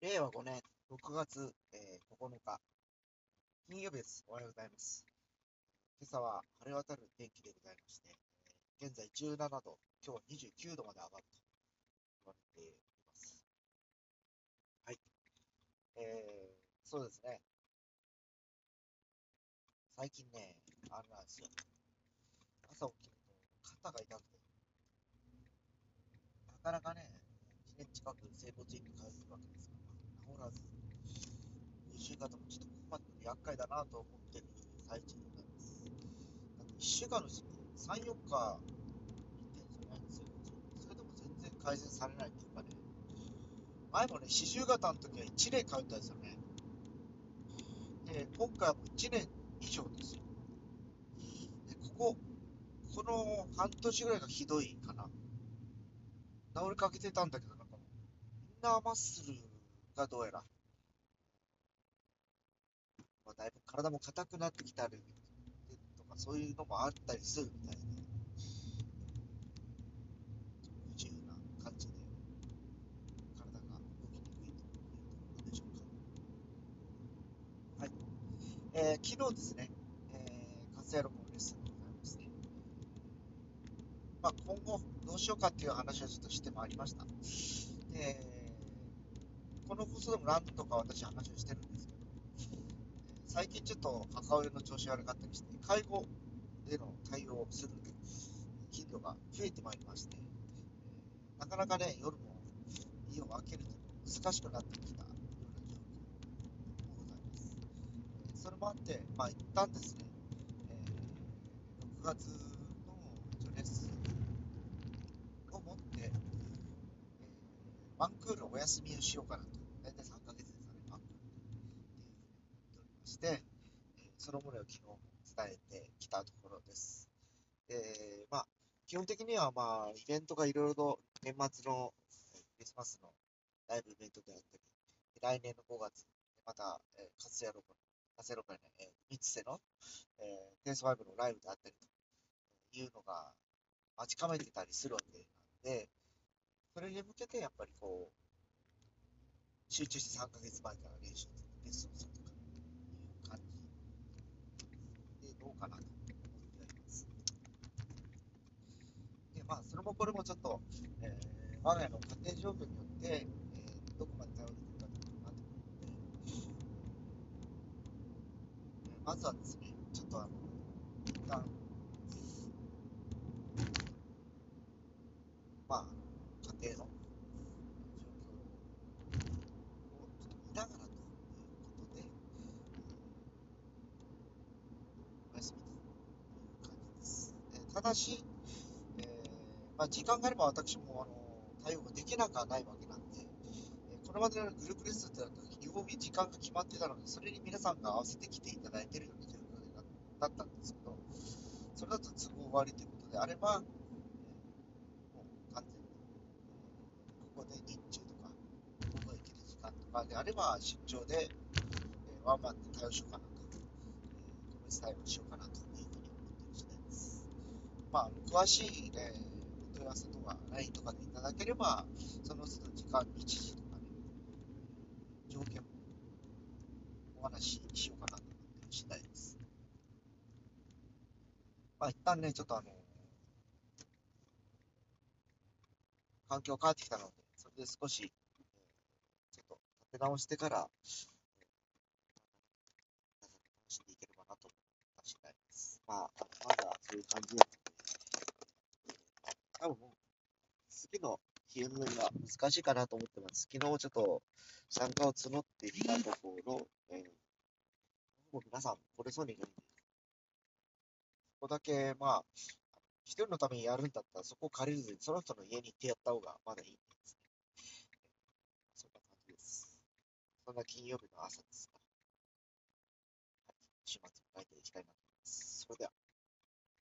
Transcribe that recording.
令和5年6月、えー、9日、金曜日です。おはようございます。今朝は晴れ渡る天気でございまして、えー現在17度、今日は29度まで上がると言われています。はい。えー、そうですね。最近ね、あれなんですよ。朝起きると肩が痛くて、なかなかね、1年近く整骨院に通ってるわけですから、治らず、五十肩もちょっとここまで厄介だなと思ってる最中でございます。だって1週間のうちに3、4日行ってんじゃないんですよ。それでも全然改善されないっていうかね、前もね、四十肩の時は1年通ったんですよね。で、今回はもう1年以上ですよ。で、ここ、この半年ぐらいがひどいかな。治りかけてたんだけど、なんかもう、インナーマッスルがどうやら、まあ、だいぶ体も硬くなってきたりとか、そういうのもあったりするみたいで、不自由な感じで、体が動きにくいというところでしょうか。はい。えー昨日ですね、えー、カスヤロコのレッスンでございまして、まあ、今後どうしようかっていう話をちょっとしてまいりました。で、この放送でも何度か私話をしてるんですけど、最近ちょっと母親の調子悪かったりして、介護での対応をする頻度が増えてまいりまして、なかなかね、夜も家を開けると難しくなってきたような状況でございます。それもあって、まあ一旦ですね、えー6月の一応レッスンを持って、ワンクールお休みをしようかなと。大体3ヶ月ですよね、ワンクールって、その旨を昨日伝えてきたところです。で、まあ、基本的にはまあ、イベントがいろいろと年末のクリスマスのライブイベントであったり、来年の5月、また、えー、カスヤロコ、カスヤロコね、えー、三つ瀬の、えー、テンス5のライブであったりというのが待ち構えてたりするわけなんで、それに向けてやっぱりこう、集中して3ヶ月前から練習する、レッスンをするとかいう感じでどうかなと思っております。で、まあ、それもこれもちょっと、えー我が家の家庭状況によって、えーどこまで対応できるかというのがなって、えーまずはですね、ちょっとあの、一旦、まあ、家庭の状況をちょっと見ながらということで、お休みという感じです。えーただし、まあ、時間があれば私もあの対応ができなくはないわけなんで、えこれまでのグループレッスンってなった時、曜日、時間が決まってたので、それに皆さんが合わせてきていただいているような状況になったんですけど、それだと都合悪いということであれば、えもう完全に、ここで日中とか、ここへ行ける時間とかであれば、出張で、えワンマンで対応しようかなと、えー個別対応しようかなというふうに思っている次第です。まあ、詳しい、ね、問い合わせとか LINE とかでいただければ、その都度時間、日時とかね、条件もお話ししようかなと思ってる次第です。まあ、一旦ね、ちょっとあの、環境変わってきたので、それで少し、ちょっと立て直してから、楽しんでいければなと思った次第です。まあ、まだそういう感じで、分もう、次の日運が難しいかなと思ってます。昨日ちょっと参加を募っていたところ、えーもう皆さん来れそうにないんで、そこだけ、まあ、一人のためにやるんだったら、そこを借りずに、その人の家に行ってやった方がまだいいんですね。そんな感じです。そんな金曜日の朝ですが、はい、週末を迎えていきたいなと思います。それでは。